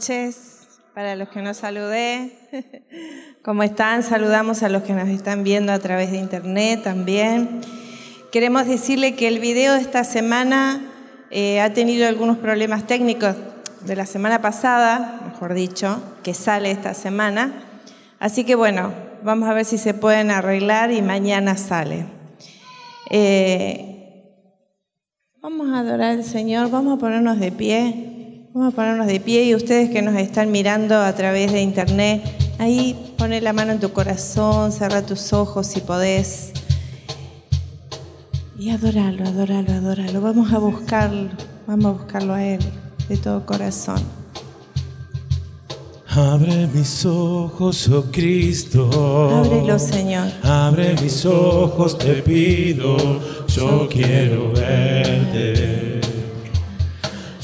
Noches para los que nos saludé. ¿Cómo están? Saludamos a los que nos están viendo a través de internet también. Queremos decirle que el video de esta semana eh, ha tenido algunos problemas técnicos de la semana pasada, mejor dicho, que sale esta semana. Así que bueno, vamos a ver si se pueden arreglar y mañana sale. Eh, vamos a adorar al Señor, vamos a ponernos de pie. Vamos a ponernos de pie y ustedes que nos están mirando a través de internet, ahí pone la mano en tu corazón, cerra tus ojos si podés. Y adoralo, adoralo, adoralo. Vamos a buscarlo, vamos a buscarlo a Él de todo corazón. Abre mis ojos, oh Cristo. Ábrelo, Señor. Abre mis ojos, te pido. Yo quiero verte.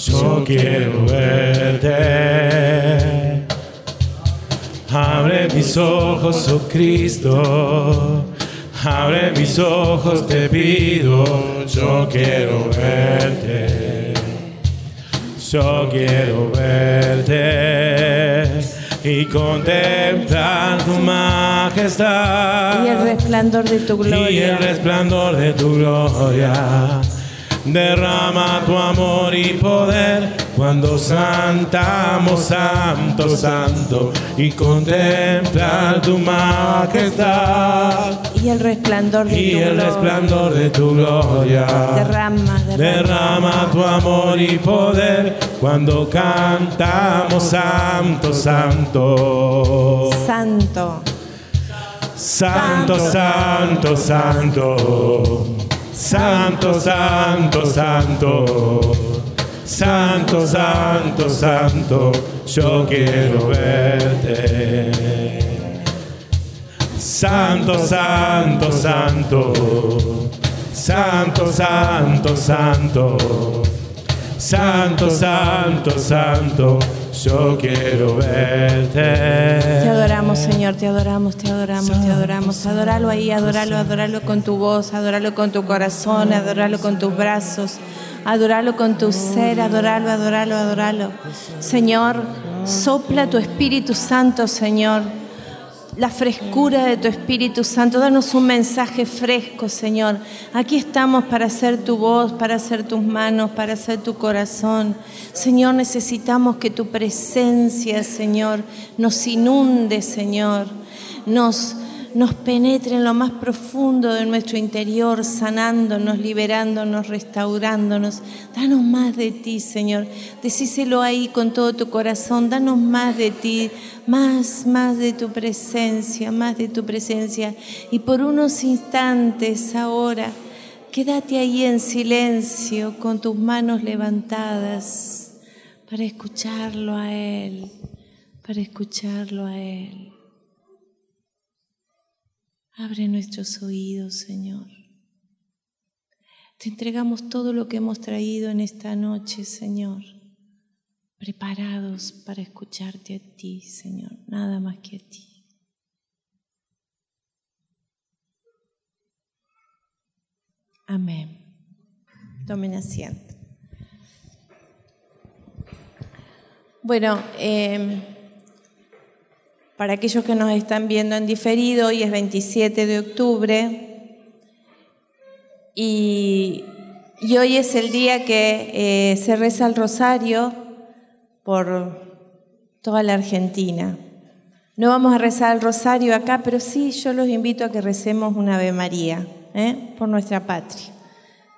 Yo quiero verte. Abre mis ojos, oh Cristo. Abre mis ojos, te pido. Yo quiero verte. Yo quiero verte y contemplar tu majestad. Y el resplandor de tu gloria. Y el resplandor de tu gloria. Derrama tu amor y poder cuando santamos, santo, santo, y contemplar tu majestad. Y el resplandor de y tu el gloria. resplandor de tu gloria. Derrama, derrama. Derrama tu amor y poder cuando cantamos, santo, santo. Santo. Santo, santo, santo. Santo, santo, santo. Santo, santo, santo. Yo quiero verte. Santo, santo, santo. Santo, santo, santo. Santo, santo, santo. Yo quiero Te verte. adoramos, Señor, te adoramos, te adoramos, te adoramos. Adoralo ahí, adoralo, adoralo con tu voz, adoralo con tu corazón, adoralo con tus brazos, adoralo con tu ser, adoralo, adoralo, adoralo. Señor, sopla tu Espíritu Santo, Señor. La frescura de tu Espíritu Santo, danos un mensaje fresco, Señor. Aquí estamos para hacer tu voz, para hacer tus manos, para hacer tu corazón. Señor, necesitamos que tu presencia, Señor, nos inunde, Señor, nos, nos penetre en lo más profundo de nuestro interior, sanándonos, liberándonos, restaurándonos. Danos más de ti, Señor. Decíselo ahí con todo tu corazón. Danos más de ti, más, más de tu presencia, más de tu presencia. Y por unos instantes ahora, quédate ahí en silencio con tus manos levantadas para escucharlo a Él, para escucharlo a Él. Abre nuestros oídos, Señor. Te entregamos todo lo que hemos traído en esta noche, Señor, preparados para escucharte a ti, Señor, nada más que a ti. Amén. Tomen asiento. Bueno, eh, para aquellos que nos están viendo en diferido, hoy es 27 de octubre y, hoy es el día que eh, se reza el rosario por toda la Argentina. No vamos a rezar el rosario acá, pero sí yo los invito a que recemos una Ave María ¿eh? por nuestra patria.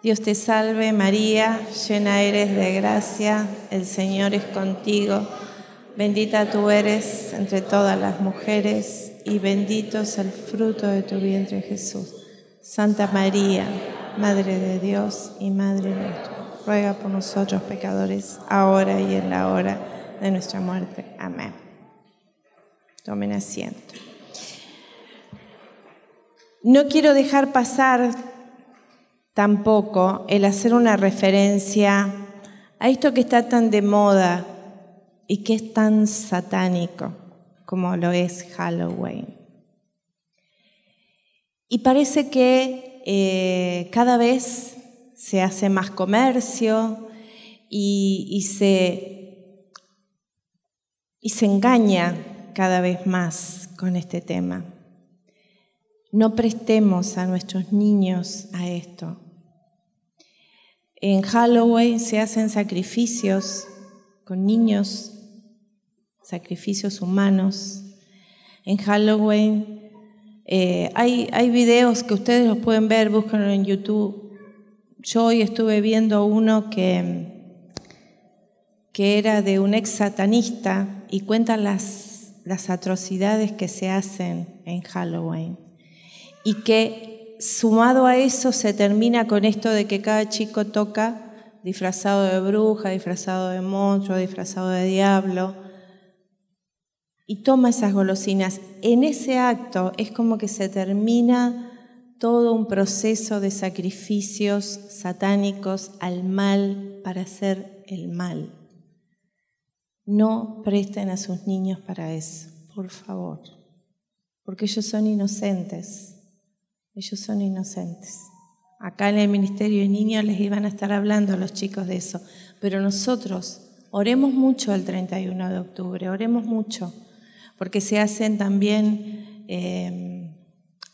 Dios te salve María, llena eres de gracia, el Señor es contigo. Bendita tú eres entre todas las mujeres y bendito es el fruto de tu vientre Jesús. Santa María, Madre de Dios y Madre nuestra, ruega por nosotros pecadores, ahora y en la hora de nuestra muerte. Amén. Tomen asiento. No quiero dejar pasar tampoco el hacer una referencia a esto que está tan de moda y que es tan satánico como lo es Halloween. Y parece que eh, cada vez se hace más comercio y, se engaña cada vez más con este tema. No prestemos a nuestros niños a esto. En Halloween se hacen sacrificios con niños, sacrificios humanos. En Halloween eh, hay, hay videos que ustedes los pueden ver, búsquenlo en YouTube. Yo hoy estuve viendo uno que, que era de un ex satanista y cuenta las, las atrocidades que se hacen en Halloween y que sumado a eso se termina con esto de que cada chico toca disfrazado de bruja, disfrazado de monstruo, disfrazado de diablo, y toma esas golosinas. En ese acto es como que se termina todo un proceso de sacrificios satánicos al mal para hacer el mal. No presten a sus niños para eso, por favor, porque ellos son inocentes. Ellos son inocentes. Acá en el Ministerio de Niños les iban a estar hablando a los chicos de eso, pero nosotros oremos mucho el 31 de octubre, oremos mucho, porque se hacen también eh,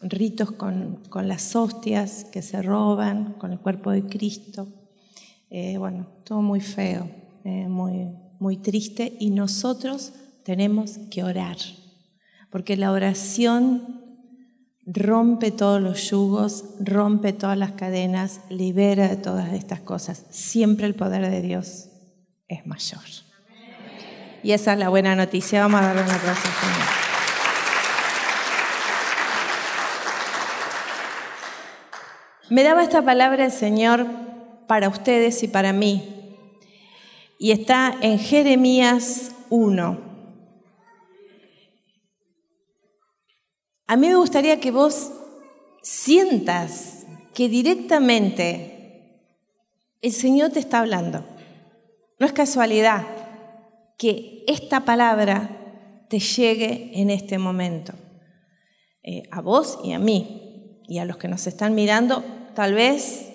ritos con, las hostias que se roban, con el cuerpo de Cristo. Eh, bueno, todo muy feo, eh, muy, muy triste, y nosotros tenemos que orar, porque la oración rompe todos los yugos, rompe todas las cadenas, libera de todas estas cosas. Siempre el poder de Dios es mayor. Y esa es la buena noticia. Vamos a darle un aplauso Señor. Me daba esta palabra el Señor para ustedes y para mí. Y está en Jeremías 1. A mí me gustaría que vos sientas que directamente el Señor te está hablando. No es casualidad que esta palabra te llegue en este momento. Eh, a vos y a mí, y a los que nos están mirando, tal vez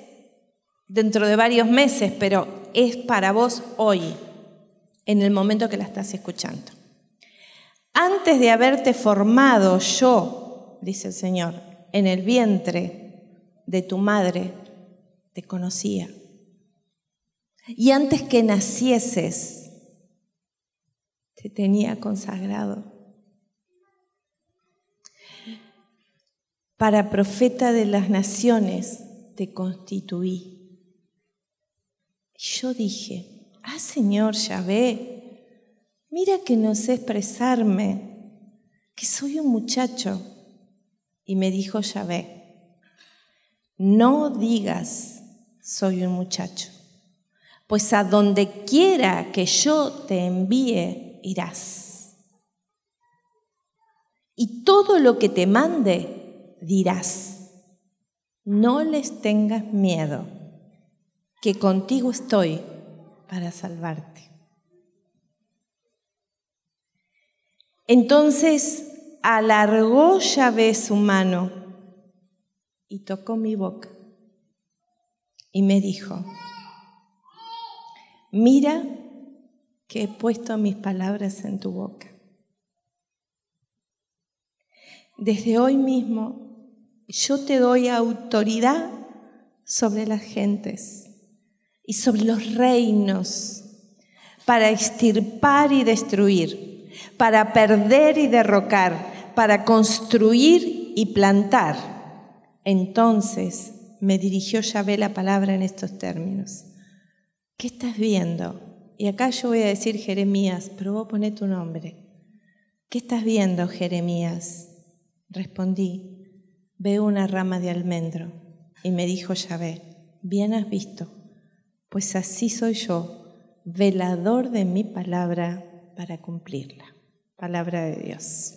dentro de varios meses, pero es para vos hoy, en el momento que la estás escuchando. Antes de haberte formado yo, dice el Señor, en el vientre de tu madre, te conocía. Y antes que nacieses, te tenía consagrado. Para profeta de las naciones te constituí. Y yo dije, ah Señor Yahvé, mira que no sé expresarme, que soy un muchacho. Y me dijo Yahvé, no digas soy un muchacho, pues a donde quiera que yo te envíe, irás. Y todo lo que te mande, dirás. No les tengas miedo, que contigo estoy para salvarte. Entonces alargó Yahvé su mano y tocó mi boca y me dijo, mira que he puesto mis palabras en tu boca. Desde hoy mismo yo te doy autoridad sobre las gentes y sobre los reinos para extirpar y destruir para perder y derrocar, para construir y plantar. Entonces me dirigió Yahvé la palabra en estos términos. ¿Qué estás viendo? Y acá yo voy a decir Jeremías, pero vos poné tu nombre. ¿Qué estás viendo, Jeremías? Respondí, veo una rama de almendro. Y me dijo Yahvé, bien has visto, pues así soy yo, velador de mi palabra para cumplirla. Palabra de Dios.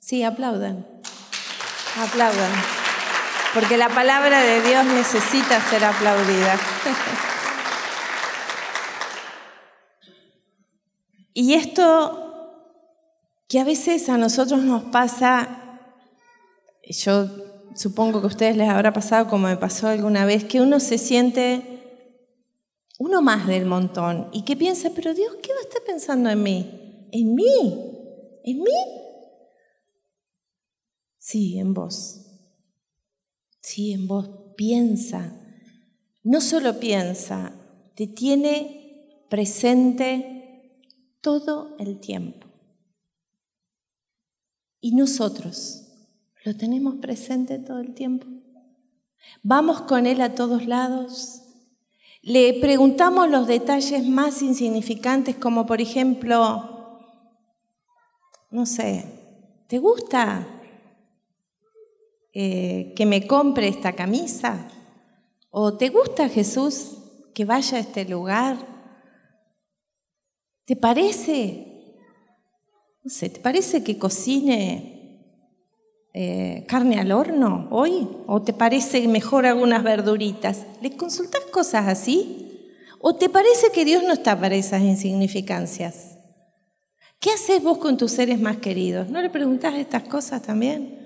Sí, aplaudan. Aplaudan. Porque la palabra de Dios necesita ser aplaudida. y esto que a veces a nosotros nos pasa, yo supongo que a ustedes les habrá pasado como me pasó alguna vez, que uno se siente uno más del montón, y que piensa, pero Dios, ¿qué va a estar pensando en mí? ¿En mí? ¿En mí? Sí, en vos. Sí, en vos. Piensa. No solo piensa, te tiene presente todo el tiempo. Y nosotros lo tenemos presente todo el tiempo. Vamos con Él a todos lados. Le preguntamos los detalles más insignificantes, como por ejemplo, no sé, ¿te gusta eh, que me compre esta camisa? ¿O te gusta Jesús que vaya a este lugar? ¿Te parece? No sé, ¿te parece que cocine eh, carne al horno hoy? ¿O te parece mejor algunas verduritas? ¿Le consultas cosas así? ¿O te parece que Dios no está para esas insignificancias? ¿Qué haces vos con tus seres más queridos? ¿No le preguntás estas cosas también?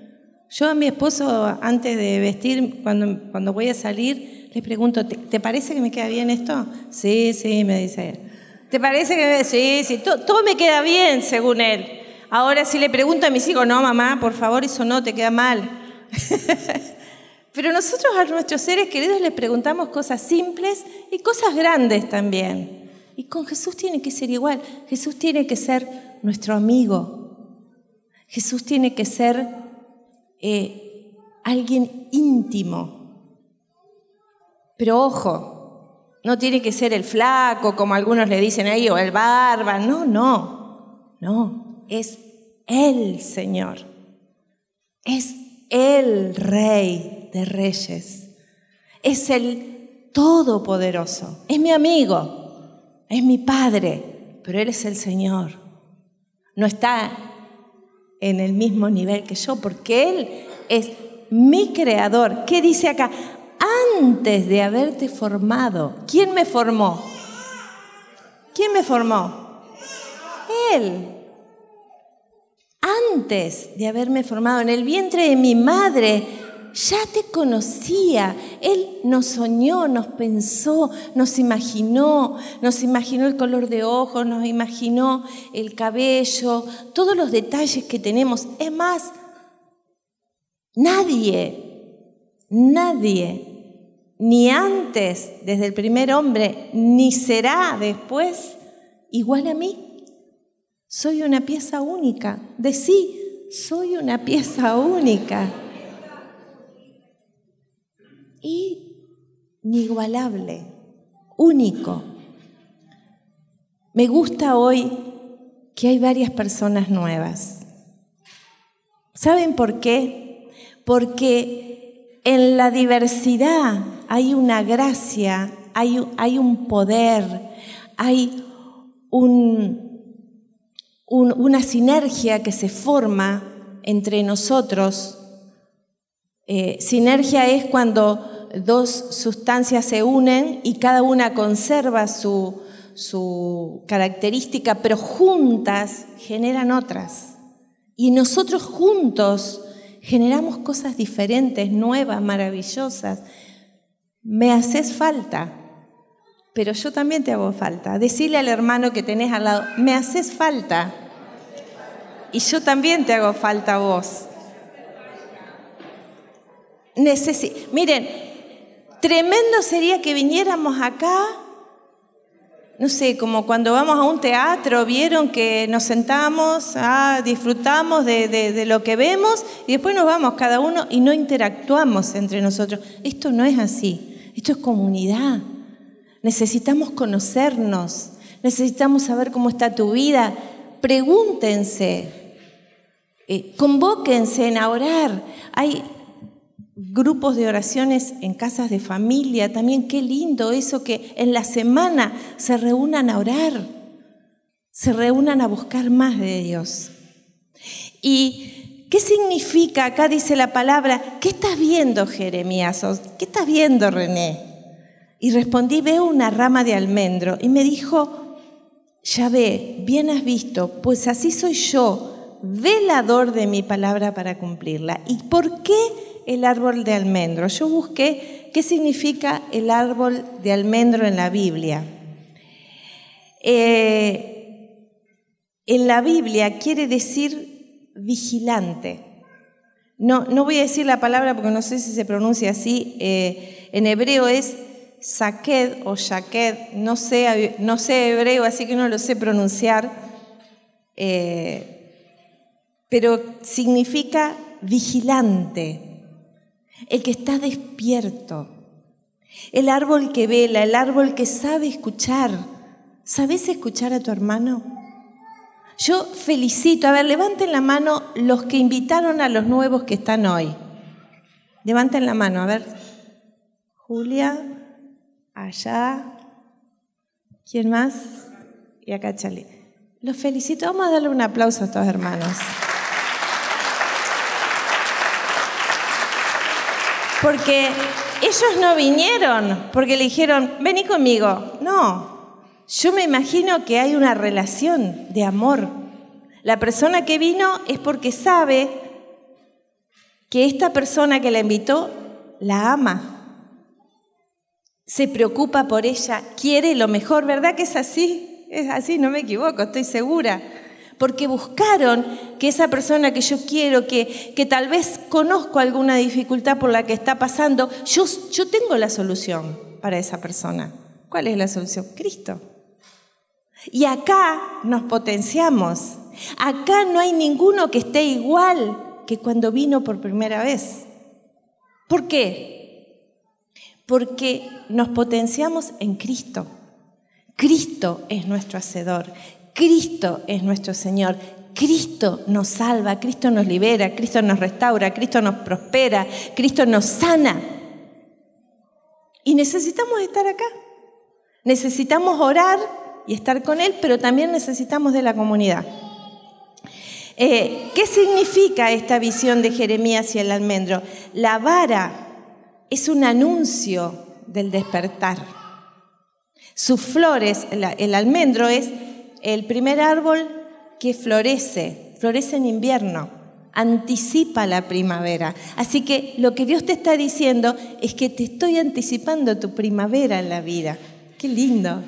Yo a mi esposo, antes de vestir, cuando, cuando voy a salir, le pregunto, ¿te, parece que me queda bien esto? Sí, sí, me dice él. ¿Te parece que. Sí, sí, todo me queda bien, según él. Ahora si le pregunto a mis hijos, no, mamá, por favor, eso no, te queda mal. Pero nosotros a nuestros seres queridos les preguntamos cosas simples y cosas grandes también. Y con Jesús tiene que ser igual. Jesús tiene que ser nuestro amigo. Jesús tiene que ser eh, alguien íntimo. Pero ojo, no tiene que ser el flaco, como algunos le dicen ahí, o el barba. No, no, no es el Señor, es el Rey de Reyes, es el Todopoderoso, es mi amigo, es mi Padre, pero Él es el Señor. No está en el mismo nivel que yo, porque Él es mi creador. ¿Qué dice acá? Antes de haberte formado, ¿quién me formó? ¿Quién me formó? Él antes de haberme formado en el vientre de mi madre, ya te conocía. Él nos soñó, nos pensó, nos imaginó, nos imaginó el color de ojos, nos imaginó el cabello, todos los detalles que tenemos. Es más, nadie, nadie, ni antes, desde el primer hombre, ni será después igual a mí. Soy una pieza única. De sí, soy una pieza única. Inigualable, único. Me gusta hoy que hay varias personas nuevas. ¿Saben por qué? Porque en la diversidad hay una gracia, hay, un poder, hay un, una sinergia que se forma entre nosotros. Eh, sinergia es cuando dos sustancias se unen y cada una conserva su característica, pero juntas generan otras. Y nosotros juntos generamos cosas diferentes, nuevas, maravillosas. Me haces falta, pero yo también te hago falta. Decirle al hermano que tenés al lado, me haces falta. Y yo también te hago falta a vos. Miren, tremendo sería que viniéramos acá, no sé, como cuando vamos a un teatro, vieron que nos sentamos, ah, disfrutamos de, lo que vemos y después nos vamos cada uno y no interactuamos entre nosotros. Esto no es así, esto es comunidad. Necesitamos conocernos, necesitamos saber cómo está tu vida. Pregúntense, eh, convóquense a orar. Hay grupos de oraciones en casas de familia, también qué lindo eso que en la semana se reúnan a orar, se reúnan a buscar más de Dios. ¿Y qué significa? Acá dice la palabra, ¿qué estás viendo Jeremías? ¿Qué estás viendo René? Y respondí, veo una rama de almendro. Y me dijo, ya ve, bien has visto, pues así soy yo, velador de mi palabra para cumplirla. ¿Y por qué el árbol de almendro? Yo busqué ¿qué significa el árbol de almendro en la Biblia? Eh, en la Biblia quiere decir vigilante. No, no voy a decir la palabra porque no sé si se pronuncia así. Eh, en hebreo es Saked o Shaked, no sé, no sé hebreo, así que no lo sé pronunciar, eh, pero significa vigilante, el que está despierto, el árbol que vela, el árbol que sabe escuchar. ¿Sabes escuchar a tu hermano? Yo felicito, a ver, levanten la mano los que invitaron a los nuevos que están hoy. Levanten la mano, a ver. Julia, allá. ¿Quién más? Y acá Charlie. Los felicito. Vamos a darle un aplauso a estos hermanos. Porque ellos no vinieron porque le dijeron, vení conmigo. No, yo me imagino que hay una relación de amor. La persona que vino es porque sabe que esta persona que la invitó la ama se preocupa por ella, quiere lo mejor, ¿verdad que es así? Es así, no me equivoco, estoy segura. Porque buscaron que esa persona que yo quiero, que, que tal vez conozco alguna dificultad por la que está pasando, yo, yo tengo la solución para esa persona. ¿Cuál es la solución? Cristo. Y acá nos potenciamos. Acá no hay ninguno que esté igual que cuando vino por primera vez. ¿Por qué? porque nos potenciamos en Cristo. Cristo es nuestro Hacedor, Cristo es nuestro Señor, Cristo nos salva, Cristo nos libera, Cristo nos restaura, Cristo nos prospera, Cristo nos sana. Y necesitamos estar acá. Necesitamos orar y estar con Él, pero también necesitamos de la comunidad. Eh, ¿Qué significa esta visión de Jeremías y el almendro? La vara es un anuncio del despertar. Sus flores, el almendro es el primer árbol que florece, florece en invierno, anticipa la primavera. Así que lo que Dios te está diciendo es que te estoy anticipando tu primavera en la vida. Qué lindo.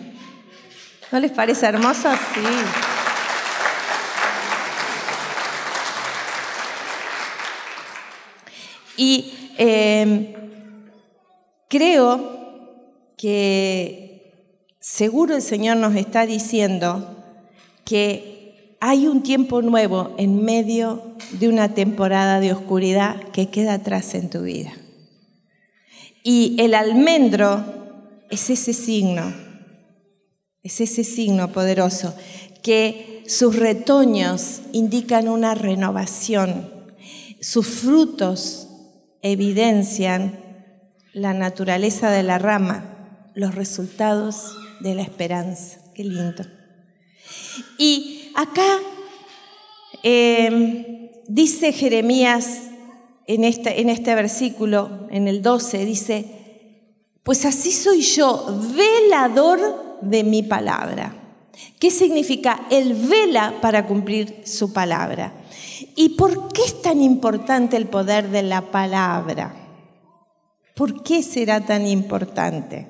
¿No les parece hermoso? Sí. Y eh, Creo que seguro el Señor nos está diciendo que hay un tiempo nuevo en medio de una temporada de oscuridad que queda atrás en tu vida. Y el almendro es ese signo, es ese signo poderoso, que sus retoños indican una renovación, sus frutos evidencian la naturaleza de la rama, los resultados de la esperanza. Qué lindo. Y acá em, dice Jeremías en este, en este versículo, en el 12, dice, pues así soy yo, velador de mi palabra. ¿Qué significa? El vela para cumplir su palabra. ¿Y por qué es tan importante el poder de la palabra? ¿Por qué será tan importante?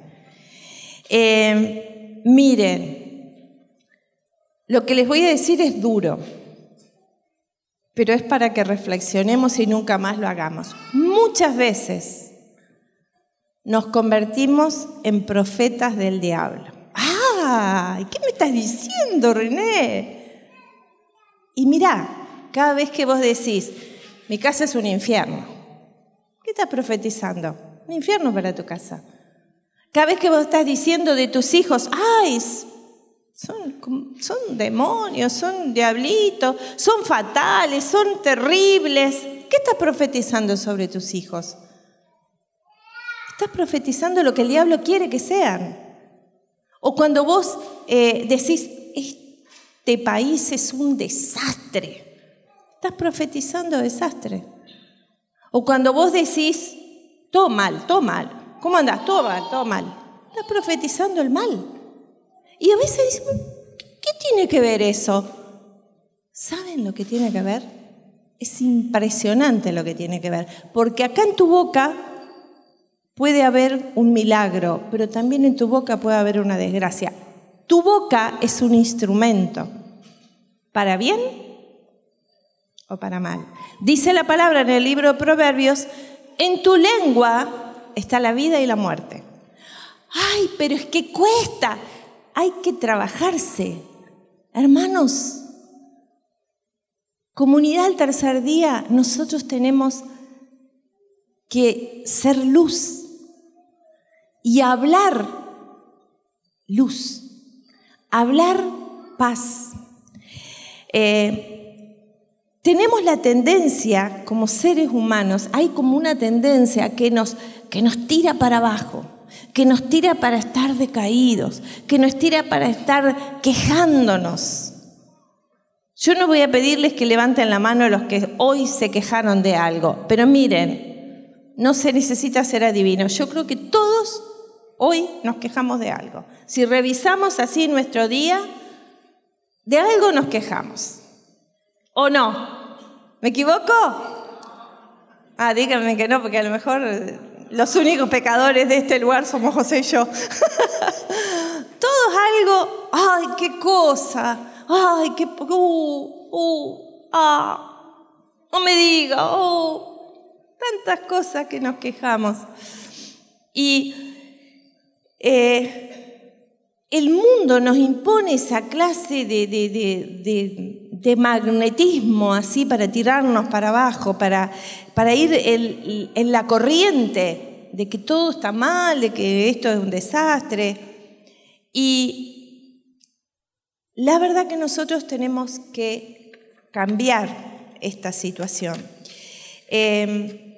Eh, miren, lo que les voy a decir es duro, pero es para que reflexionemos y nunca más lo hagamos. Muchas veces nos convertimos en profetas del diablo. ¡Ah! ¿Qué me estás diciendo, René? Y mirá, cada vez que vos decís, mi casa es un infierno, ¿qué estás profetizando? un infierno para tu casa. Cada vez que vos estás diciendo de tus hijos, ay, son, demonios, son diablitos, son fatales, son terribles, ¿qué estás profetizando sobre tus hijos? Estás profetizando lo que el diablo quiere que sean. O cuando vos eh, decís, este país es un desastre, estás profetizando desastre. O cuando vos decís, todo mal, todo mal. ¿Cómo andás? Todo mal, todo mal. Estás profetizando el mal. Y a veces dicen, ¿qué tiene que ver eso? ¿Saben lo que tiene que ver? Es impresionante lo que tiene que ver. Porque acá en tu boca puede haber un milagro, pero también en tu boca puede haber una desgracia. Tu boca es un instrumento, para bien o para mal. Dice la palabra en el libro de Proverbios, en tu lengua está la vida y la muerte. Ay, pero es que cuesta, hay que trabajarse. Hermanos, comunidad al tercer día, nosotros tenemos que ser luz y hablar luz, hablar paz. Eh, tenemos la tendencia, como seres humanos, hay como una tendencia que nos, que nos tira para abajo, que nos tira para estar decaídos, que nos tira para estar quejándonos. Yo no voy a pedirles que levanten la mano a los que hoy se quejaron de algo, pero miren, no se necesita ser adivino. Yo creo que todos hoy nos quejamos de algo. Si revisamos así nuestro día, de algo nos quejamos. ¿O no? ¿Me equivoco? Ah, díganme que no, porque a lo mejor los únicos pecadores de este lugar somos José y yo. Todos algo, ay, qué cosa, ay, qué, uh, uh, ah, no me diga, oh, tantas cosas que nos quejamos. Y eh, el mundo nos impone esa clase de, magnetismo así para tirarnos para abajo, para, para ir en la corriente de que todo está mal, de que esto es un desastre. Y la verdad que nosotros tenemos que cambiar esta situación. Eh,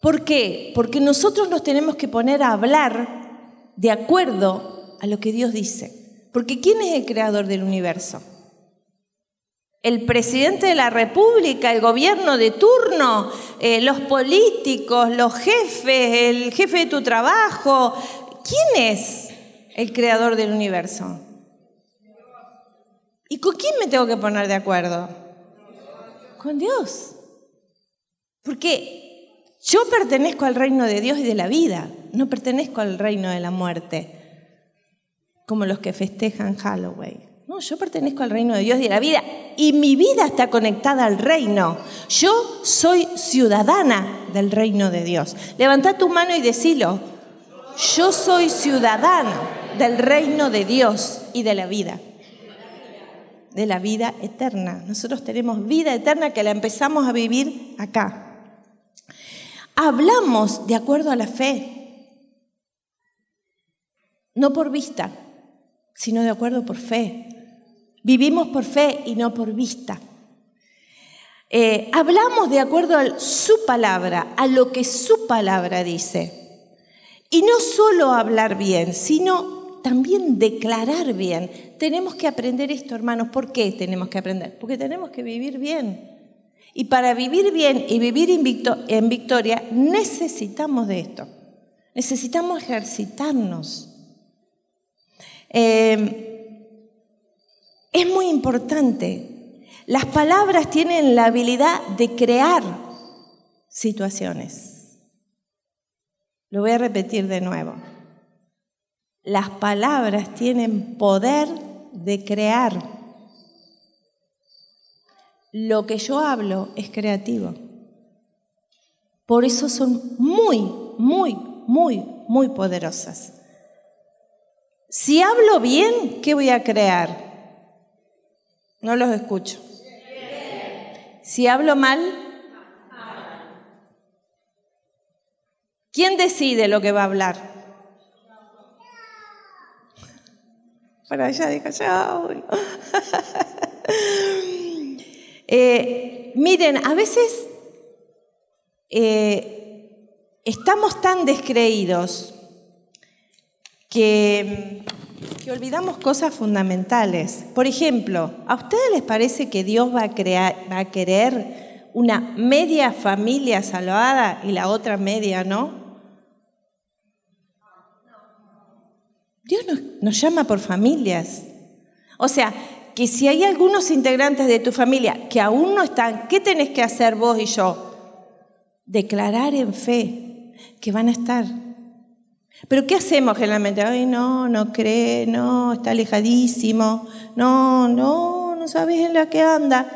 ¿Por qué? Porque nosotros nos tenemos que poner a hablar de acuerdo a lo que Dios dice. Porque ¿quién es el creador del universo? El presidente de la República, el gobierno de turno, eh, los políticos, los jefes, el jefe de tu trabajo. ¿Quién es el creador del universo? ¿Y con quién me tengo que poner de acuerdo? Con Dios. Porque yo pertenezco al reino de Dios y de la vida, no pertenezco al reino de la muerte, como los que festejan Halloween. No, yo pertenezco al reino de Dios y de la vida y mi vida está conectada al reino. Yo soy ciudadana del reino de Dios. Levanta tu mano y decilo. Yo soy ciudadana del reino de Dios y de la vida. De la vida eterna. Nosotros tenemos vida eterna que la empezamos a vivir acá hablamos de acuerdo a la fe, no por vista, sino de acuerdo por fe. Vivimos por fe y no por vista. Eh, hablamos de acuerdo a su palabra, a lo que su palabra dice. Y no solo hablar bien, sino también declarar bien. Tenemos que aprender esto, hermanos. ¿Por qué tenemos que aprender? Porque tenemos que vivir bien. Y para vivir bien y vivir en victoria necesitamos de esto. Necesitamos ejercitarnos. Eh, es muy importante. Las palabras tienen la habilidad de crear situaciones. Lo voy a repetir de nuevo. Las palabras tienen poder de crear lo que yo hablo es creativo. Por eso son muy, muy, muy, muy poderosas. Si hablo bien, ¿qué voy a crear? No los escucho. Si hablo mal, ¿quién decide lo que va a hablar? Para allá diga yo. Eh, miren, a veces eh, estamos tan descreídos que, que, olvidamos cosas fundamentales. Por ejemplo, ¿a ustedes les parece que Dios va a, querer una media familia salvada y la otra media no? Dios nos, nos llama por familias. O sea, que si hay algunos integrantes de tu familia que aún no están, ¿qué tenés que hacer vos y yo? Declarar en fe. que van a estar. Pero ¿qué hacemos generalmente? Ay, no, no cree, no, está alejadísimo, no, no, no sabes en la que anda.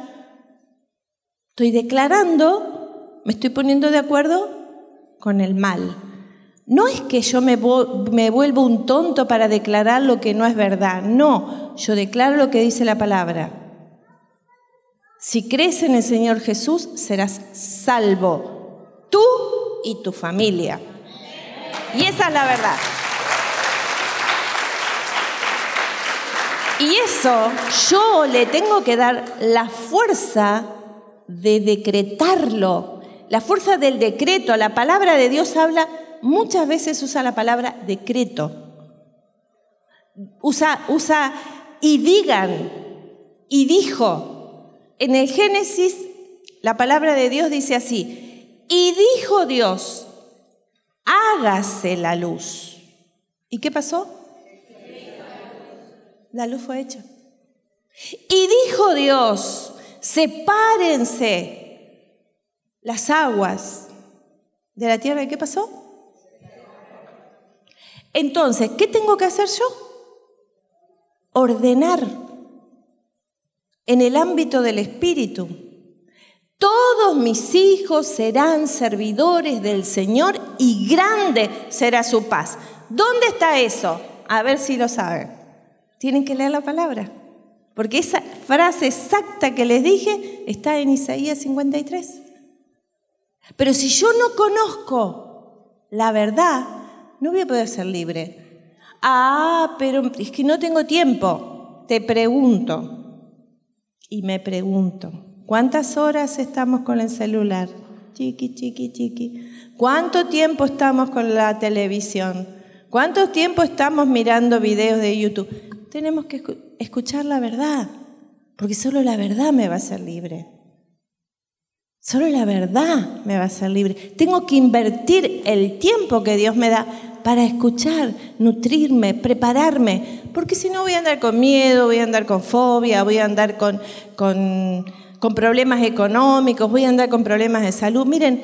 Estoy declarando, me estoy poniendo de acuerdo con el mal. No es que yo me, me vuelvo un tonto para declarar lo que no es verdad, no, yo declaro lo que dice la palabra. Si crees en el Señor Jesús, serás salvo, tú y tu familia. Y esa es la verdad. Y eso yo le tengo que dar la fuerza de decretarlo, la fuerza del decreto. La palabra de Dios habla, muchas veces usa la palabra decreto. Usa, usa y digan, y dijo. En el Génesis, la palabra de Dios dice así, y dijo Dios, hágase la luz. ¿Y qué pasó? La luz fue hecha. Y dijo Dios, sepárense las aguas de la tierra. ¿Y qué pasó? Entonces, ¿qué tengo que hacer yo? Ordenar en el ámbito del espíritu todos mis hijos serán servidores del Señor y grande será su paz. ¿Dónde está eso? A ver si lo saben. Tienen que leer la palabra. Porque esa frase exacta que les dije está en Isaías 53. Pero si yo no conozco la verdad, no voy a poder ser libre. Ah, pero es que no tengo tiempo. Te pregunto. Y me pregunto. ¿Cuántas horas estamos con el celular? Chiqui, chiqui, chiqui. ¿Cuánto tiempo estamos con la televisión? ¿Cuánto tiempo estamos mirando videos de YouTube? Tenemos que escuchar la verdad, porque solo la verdad me va a hacer libre. Solo la verdad me va a hacer libre. Tengo que invertir el tiempo que Dios me da para escuchar, nutrirme, prepararme, porque si no voy a andar con miedo, voy a andar con fobia, voy a andar con, con con problemas económicos, voy a andar con problemas de salud. Miren,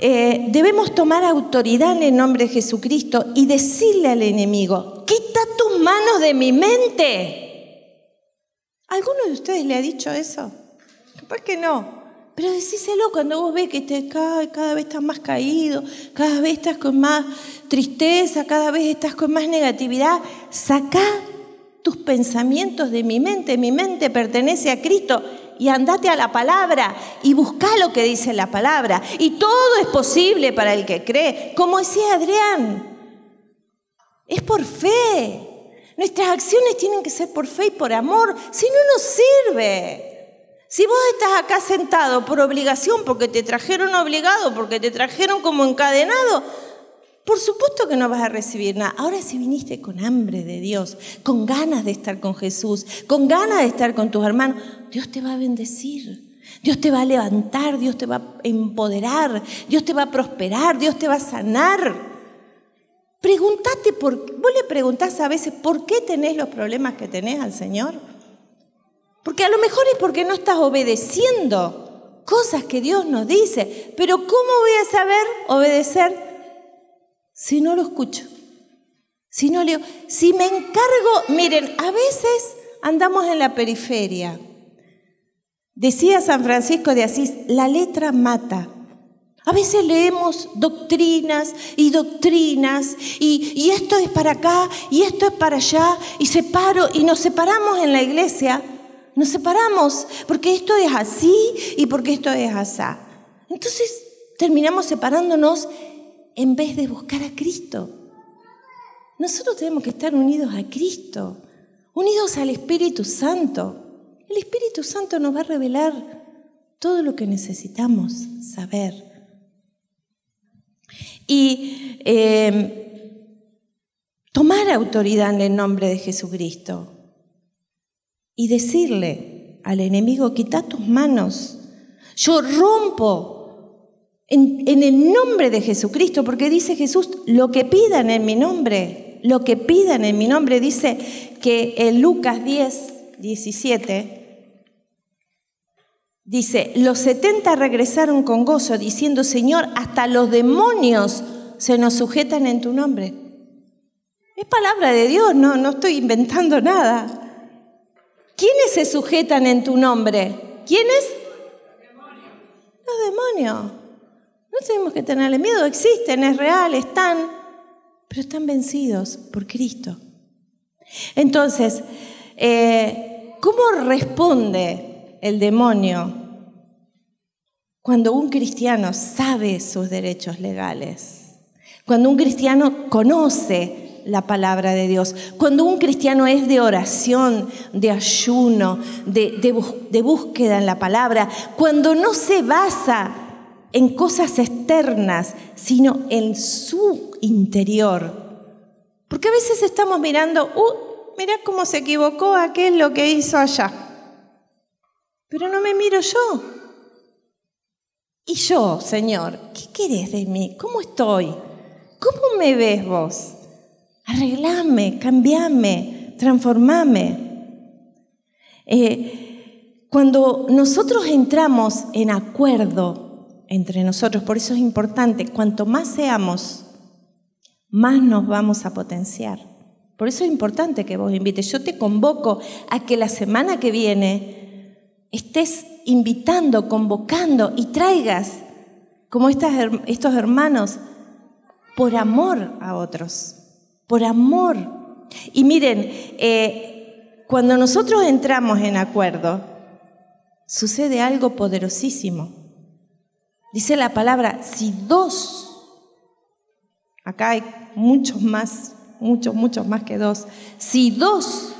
eh, debemos tomar autoridad en el nombre de Jesucristo y decirle al enemigo, quita tus manos de mi mente. ¿Alguno de ustedes le ha dicho eso? Capaz que no. Pero decíselo cuando vos ves que te cae, cada vez estás más caído, cada vez estás con más tristeza, cada vez estás con más negatividad. Saca tus pensamientos de mi mente. Mi mente pertenece a Cristo y andate a la palabra y busca lo que dice la palabra. Y todo es posible para el que cree. Como decía Adrián, es por fe. Nuestras acciones tienen que ser por fe y por amor, si no nos sirve. Si vos estás acá sentado por obligación, porque te trajeron obligado, porque te trajeron como encadenado, por supuesto que no vas a recibir nada. Ahora si viniste con hambre de Dios, con ganas de estar con Jesús, con ganas de estar con tus hermanos, Dios te va a bendecir. Dios te va a levantar, Dios te va a empoderar, Dios te va a prosperar, Dios te va a sanar. Pregúntate por vos le preguntás a veces por qué tenés los problemas que tenés al Señor. Porque a lo mejor es porque no estás obedeciendo cosas que Dios nos dice. Pero ¿cómo voy a saber obedecer si no lo escucho, si no leo, si me encargo, miren, a veces andamos en la periferia. Decía San Francisco de Asís, la letra mata. A veces leemos doctrinas y doctrinas y, esto es para acá y esto es para allá y separo y nos separamos en la iglesia. Nos separamos porque esto es así y porque esto es así. Entonces terminamos separándonos en vez de buscar a Cristo. Nosotros tenemos que estar unidos a Cristo, unidos al Espíritu Santo. El Espíritu Santo nos va a revelar todo lo que necesitamos saber. Y eh, tomar autoridad en el nombre de Jesucristo y decirle al enemigo, quita tus manos, yo rompo en, el nombre de Jesucristo, porque dice Jesús, lo que pidan en mi nombre, lo que pidan en mi nombre, dice que en Lucas 10, 17, Dice, los setenta regresaron con gozo, diciendo, Señor, hasta los demonios se nos sujetan en tu nombre. Es palabra de Dios, no, no estoy inventando nada. ¿Quiénes se sujetan en tu nombre? ¿Quiénes? Los demonios. No tenemos que tenerle miedo, existen, es real, están, pero están vencidos por Cristo. Entonces, eh, ¿cómo responde el demonio cuando un cristiano sabe sus derechos legales? Cuando un cristiano conoce la palabra de Dios. Cuando un cristiano es de oración, de ayuno, de, búsqueda en la palabra. Cuando no se basa en cosas externas, sino en su interior. Porque a veces estamos mirando, uh, mira cómo se equivocó aquel lo que hizo allá. Pero no me miro yo. Y yo, Señor, ¿qué querés de mí? ¿Cómo estoy? ¿Cómo me ves vos? Arreglame, cambiame, transformame. Eh, cuando nosotros entramos en acuerdo entre nosotros, por eso es importante, cuanto más seamos, más nos vamos a potenciar. Por eso es importante que vos invites. Yo te convoco a que la semana que viene estés invitando, convocando y traigas, como estos hermanos, por amor a otros por amor. Y miren, eh, cuando nosotros entramos en acuerdo, sucede algo poderosísimo. Dice la palabra, si dos, acá hay muchos más, muchos, muchos más que dos, si dos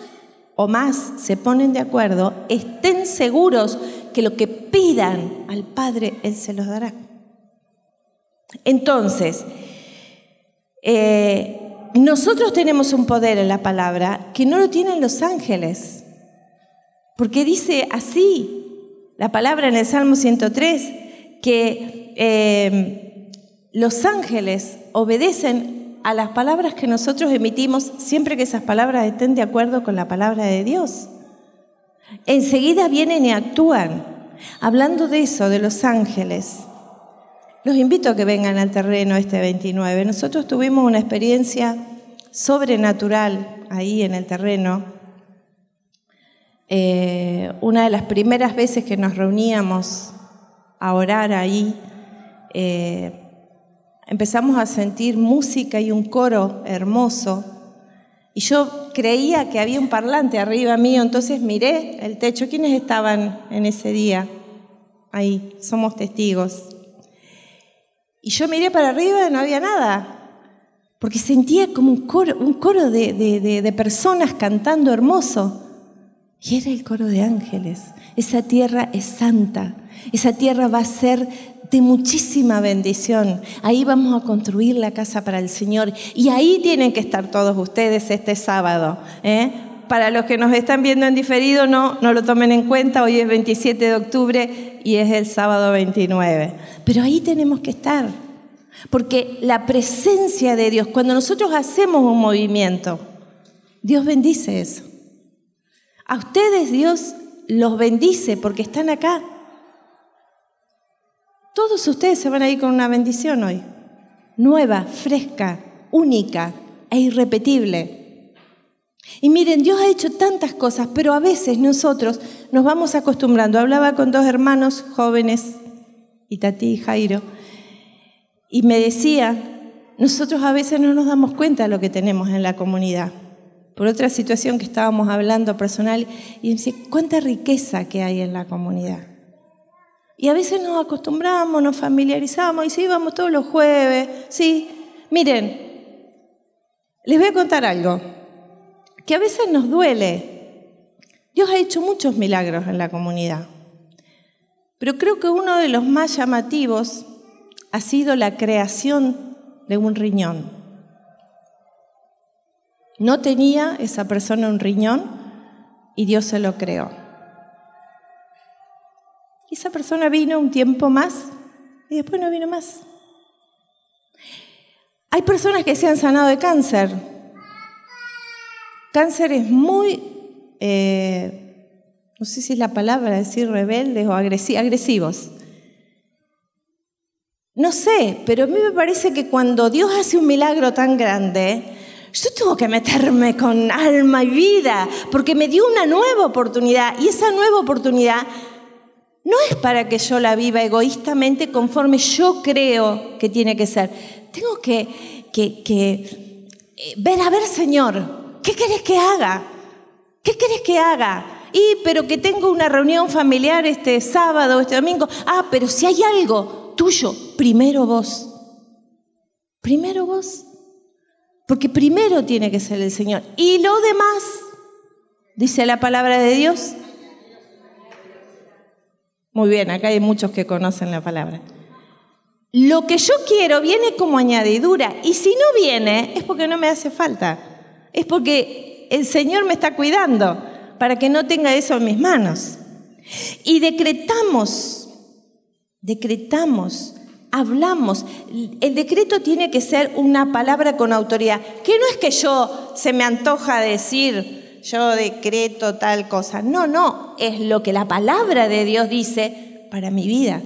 o más se ponen de acuerdo, estén seguros que lo que pidan al Padre, Él se los dará. Entonces, eh, nosotros tenemos un poder en la palabra que no lo tienen los ángeles. Porque dice así la palabra en el Salmo 103, que eh, los ángeles obedecen a las palabras que nosotros emitimos siempre que esas palabras estén de acuerdo con la palabra de Dios. Enseguida vienen y actúan. Hablando de eso, de los ángeles, los invito a que vengan al terreno este 29. Nosotros tuvimos una experiencia sobrenatural ahí en el terreno. Eh, una de las primeras veces que nos reuníamos a orar ahí, eh, empezamos a sentir música y un coro hermoso. Y yo creía que había un parlante arriba mío, entonces miré el techo. ¿Quiénes estaban en ese día? Ahí, somos testigos. Y yo miré para arriba y no había nada, porque sentía como un coro, un coro de, de personas cantando hermoso. Y era el coro de ángeles. Esa tierra es santa. Esa tierra va a ser de muchísima bendición. Ahí vamos a construir la casa para el Señor. Y ahí tienen que estar todos ustedes este sábado. ¿eh? Para los que nos están viendo en diferido, no, no lo tomen en cuenta. Hoy es 27 de octubre y es el sábado 29. Pero ahí tenemos que estar. Porque la presencia de Dios, cuando nosotros hacemos un movimiento, Dios bendice eso. A ustedes Dios los bendice porque están acá. Todos ustedes se van a ir con una bendición hoy. Nueva, fresca, única e irrepetible. Y miren, Dios ha hecho tantas cosas, pero a veces nosotros nos vamos acostumbrando. Hablaba con dos hermanos jóvenes, Itatí y Jairo, y me decía, nosotros a veces no nos damos cuenta de lo que tenemos en la comunidad. Por otra situación que estábamos hablando personal, y decía, cuánta riqueza que hay en la comunidad. Y a veces nos acostumbramos, nos familiarizamos, y sí, vamos todos los jueves, sí. Miren, les voy a contar algo que a veces nos duele. Dios ha hecho muchos milagros en la comunidad, pero creo que uno de los más llamativos ha sido la creación de un riñón. No tenía esa persona un riñón y Dios se lo creó. Y esa persona vino un tiempo más y después no vino más. Hay personas que se han sanado de cáncer Cáncer es muy eh, no sé si es la palabra decir rebeldes o agresivos. No sé, pero a mí me parece que cuando Dios hace un milagro tan grande, yo tengo que meterme con alma y vida, porque me dio una nueva oportunidad y esa nueva oportunidad no es para que yo la viva egoístamente conforme yo creo que tiene que ser. Tengo que, que, eh, ver, a ver, Señor, ¿qué querés que haga? ¿Qué querés que haga? Y, pero que tengo una reunión familiar este sábado, este domingo. Ah, pero si hay algo tuyo, primero vos. Primero vos. Porque primero tiene que ser el Señor. Y lo demás, dice la palabra de Dios, muy bien, acá hay muchos que conocen la palabra. Lo que yo quiero viene como añadidura y si no viene es porque no me hace falta. Es porque el Señor me está cuidando para que no tenga eso en mis manos. Y decretamos, decretamos, hablamos. El decreto tiene que ser una palabra con autoridad, que no es que yo se me antoja decir, yo decreto tal cosa. No, no, es lo que la palabra de Dios dice para mi vida.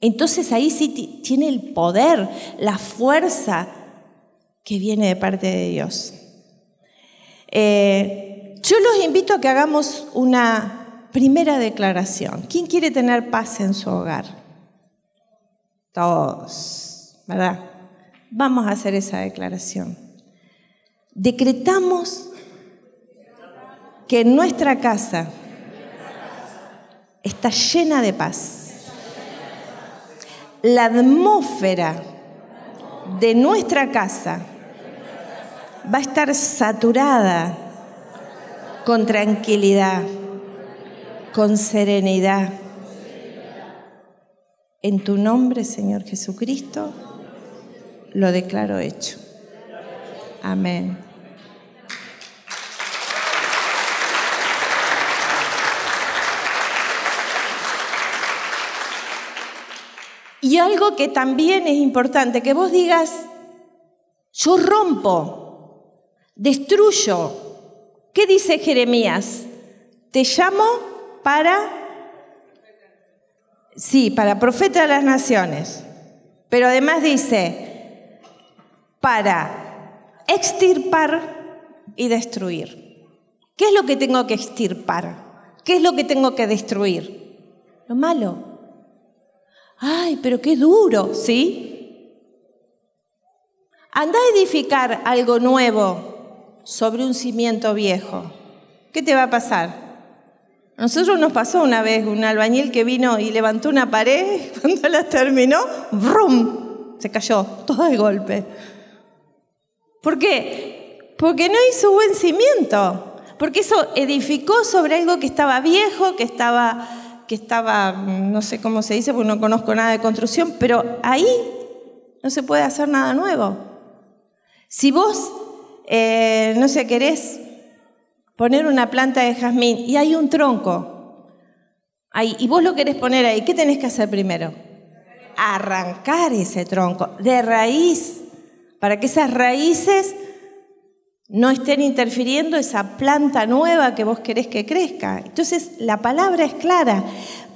Entonces ahí sí tiene el poder, la fuerza que viene de parte de Dios. Eh, yo los invito a que hagamos una primera declaración. ¿Quién quiere tener paz en su hogar? Todos, ¿verdad? Vamos a hacer esa declaración. Decretamos que nuestra casa está llena de paz. La atmósfera de nuestra casa va a estar saturada con tranquilidad, con serenidad. En tu nombre, Señor Jesucristo, lo declaro hecho. Amén. Y algo que también es importante, que vos digas, yo rompo, destruyo. ¿Qué dice Jeremías? Te llamo para, sí, para profeta de las naciones. Pero además dice, para extirpar y destruir. ¿Qué es lo que tengo que extirpar? ¿Qué es lo que tengo que destruir? Lo malo, Ay, pero qué duro, ¿sí? Anda a edificar algo nuevo sobre un cimiento viejo. ¿Qué te va a pasar? Nosotros nos pasó una vez un albañil que vino y levantó una pared, cuando la terminó, ¡brum! Se cayó, todo de golpe. ¿Por qué? Porque no hizo buen cimiento. Porque eso edificó sobre algo que estaba viejo, que estaba que estaba, no sé cómo se dice, porque no conozco nada de construcción, pero ahí no se puede hacer nada nuevo. Si vos, eh, no sé, querés poner una planta de jazmín y hay un tronco, ahí, y vos lo querés poner ahí, ¿qué tenés que hacer primero? Arrancar ese tronco de raíz, para que esas raíces no estén interfiriendo esa planta nueva que vos querés que crezca. Entonces, la palabra es clara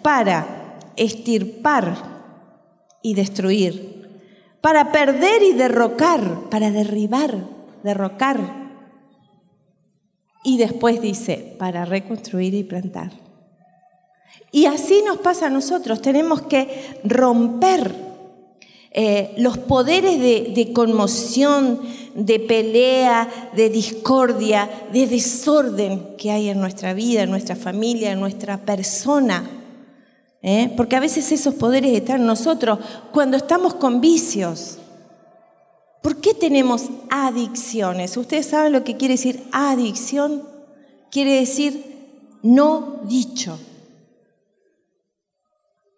para estirpar y destruir, para perder y derrocar, para derribar, derrocar. Y después dice, para reconstruir y plantar. Y así nos pasa a nosotros, tenemos que romper eh, los poderes de, conmoción, de pelea, de discordia, de desorden que hay en nuestra vida, en nuestra familia, en nuestra persona. ¿eh? Porque a veces esos poderes están en nosotros cuando estamos con vicios. ¿Por qué tenemos adicciones? ¿Ustedes saben lo que quiere decir adicción? Quiere decir no dicho.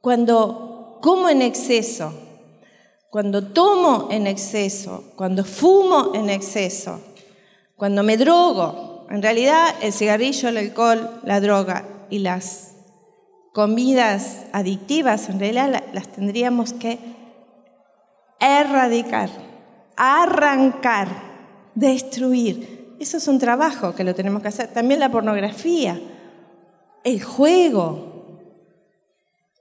Cuando como en exceso, cuando tomo en exceso, cuando fumo en exceso, cuando me drogo, en realidad el cigarrillo, el alcohol, la droga y las comidas adictivas, en realidad las tendríamos que erradicar, arrancar, destruir. Eso es un trabajo que lo tenemos que hacer. También la pornografía. el juego.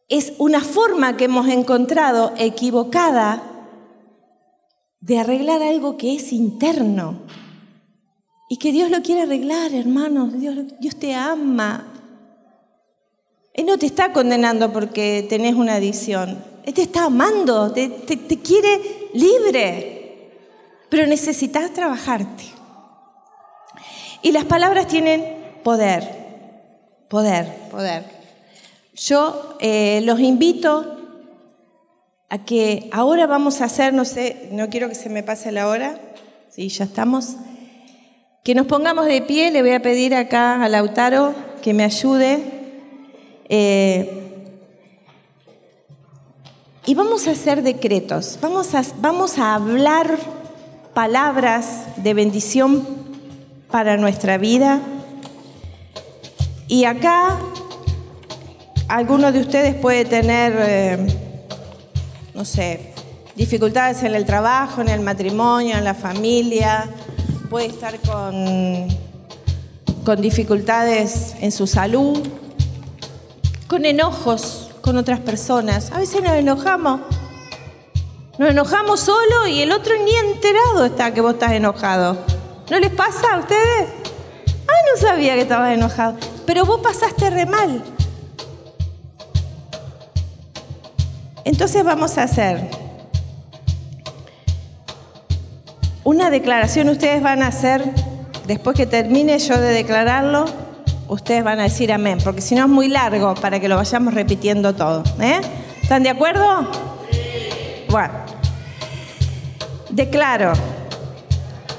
Es una forma que hemos encontrado equivocada de arreglar algo que es interno. Y que Dios lo quiere arreglar, hermanos. Dios, Dios te ama. Él no te está condenando porque tenés una adicción. Él te está amando, te, te quiere libre. Pero necesitas trabajarte. Y las palabras tienen poder. Poder, poder. Yo eh, los invito a que ahora vamos a hacer, no sé, no quiero que se me pase la hora, sí, ya estamos, que nos pongamos de pie, le voy a pedir acá a Lautaro que me ayude. Eh, y vamos a hacer decretos, vamos a, vamos a hablar palabras de bendición para nuestra vida. Y acá alguno de ustedes puede tener, eh, no sé, dificultades en el trabajo, en el matrimonio, en la familia, puede estar con, con dificultades en su salud, con enojos con otras personas. A veces nos enojamos. Nos enojamos solo y el otro ni enterado está que vos estás enojado. ¿No les pasa a ustedes? Ay, no sabía que estabas enojado pero vos pasaste re mal. Entonces vamos a hacer una declaración, ustedes van a hacer, después que termine yo de declararlo, ustedes van a decir amén, porque si no es muy largo para que lo vayamos repitiendo todo. ¿eh? ¿Están de acuerdo? Bueno, declaro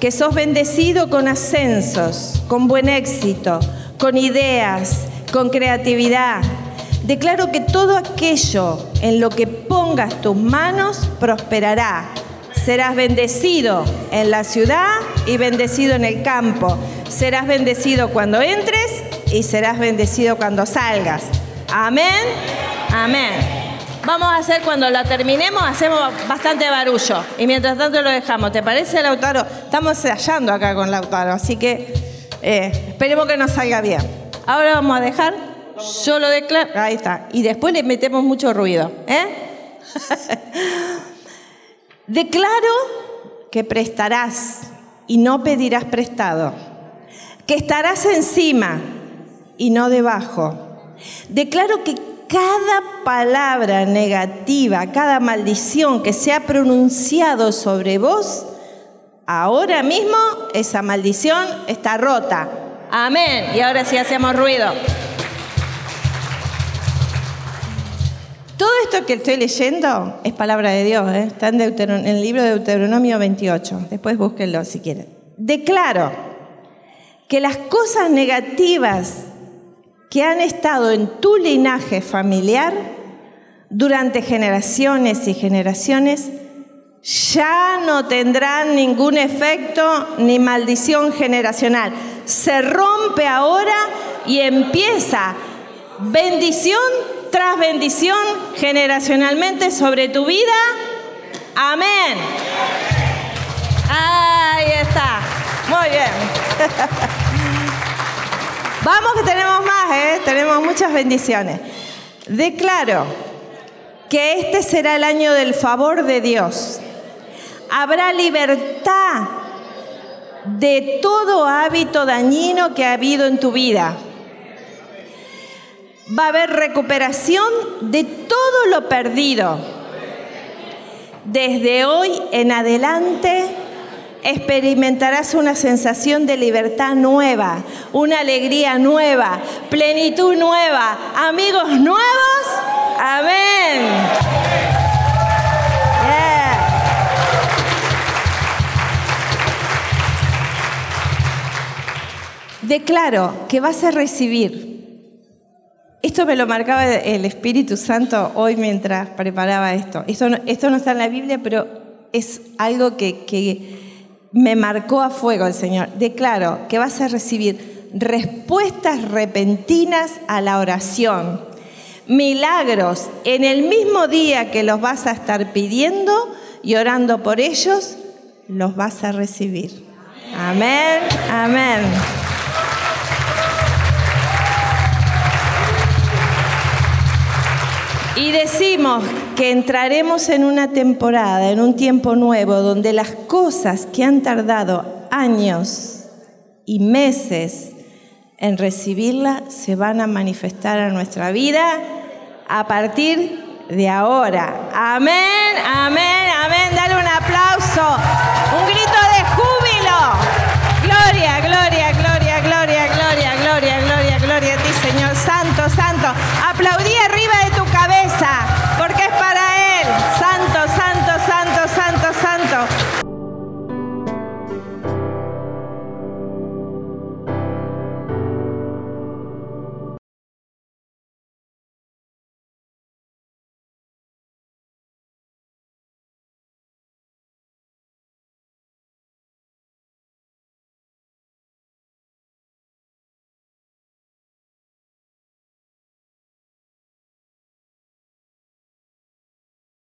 que sos bendecido con ascensos, con buen éxito, con ideas, con creatividad. Declaro que todo aquello en lo que pongas tus manos prosperará. Serás bendecido en la ciudad y bendecido en el campo. Serás bendecido cuando entres y serás bendecido cuando salgas. Amén. Amén. Vamos a hacer cuando la terminemos, hacemos bastante barullo. Y mientras tanto lo dejamos. ¿Te parece, Lautaro? Estamos hallando acá con Lautaro, así que eh, esperemos que nos salga bien. Ahora vamos a dejar, yo lo declaro, ahí está, y después le metemos mucho ruido. ¿eh? Declaro que prestarás y no pedirás prestado, que estarás encima y no debajo. Declaro que cada palabra negativa, cada maldición que se ha pronunciado sobre vos, Ahora mismo esa maldición está rota. Amén. Y ahora sí hacemos ruido. Todo esto que estoy leyendo es palabra de Dios, ¿eh? está en, en, el libro de Deuteronomio 28. Después búsquenlo si quieren. Declaro que las cosas negativas que han estado en tu linaje familiar durante generaciones y generaciones ya no tendrán ningún efecto ni maldición generacional. Se rompe ahora y empieza bendición tras bendición generacionalmente sobre tu vida. Amén. Ahí está. Muy bien. Vamos que tenemos más, ¿eh? Tenemos muchas bendiciones. Declaro que este será el año del favor de Dios habrá libertad de todo hábito dañino que ha habido en tu vida. Va a haber recuperación de todo lo perdido. Desde hoy en adelante experimentarás una sensación de libertad nueva, una alegría nueva, plenitud nueva, amigos nuevos. Amén. declaro que vas a recibir. Esto me lo marcaba el Espíritu Santo hoy mientras preparaba esto. Esto no, esto no está en la Biblia, pero es algo que, que me marcó a fuego el Señor. Declaro que vas a recibir respuestas repentinas a la oración, milagros en el mismo día que los vas a estar pidiendo y orando por ellos, los vas a recibir. Amén, amén. Y decimos que entraremos en una temporada, en un tiempo nuevo, donde las cosas que han tardado años y meses en recibirla se van a manifestar a nuestra vida a partir de ahora. Amén, amén, amén. Dale un aplauso.